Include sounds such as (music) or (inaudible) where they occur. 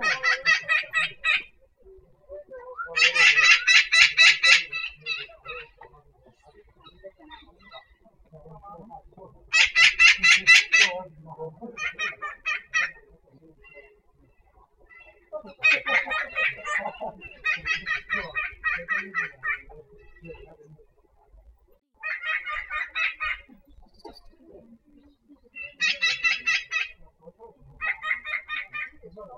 Yeah. (laughs)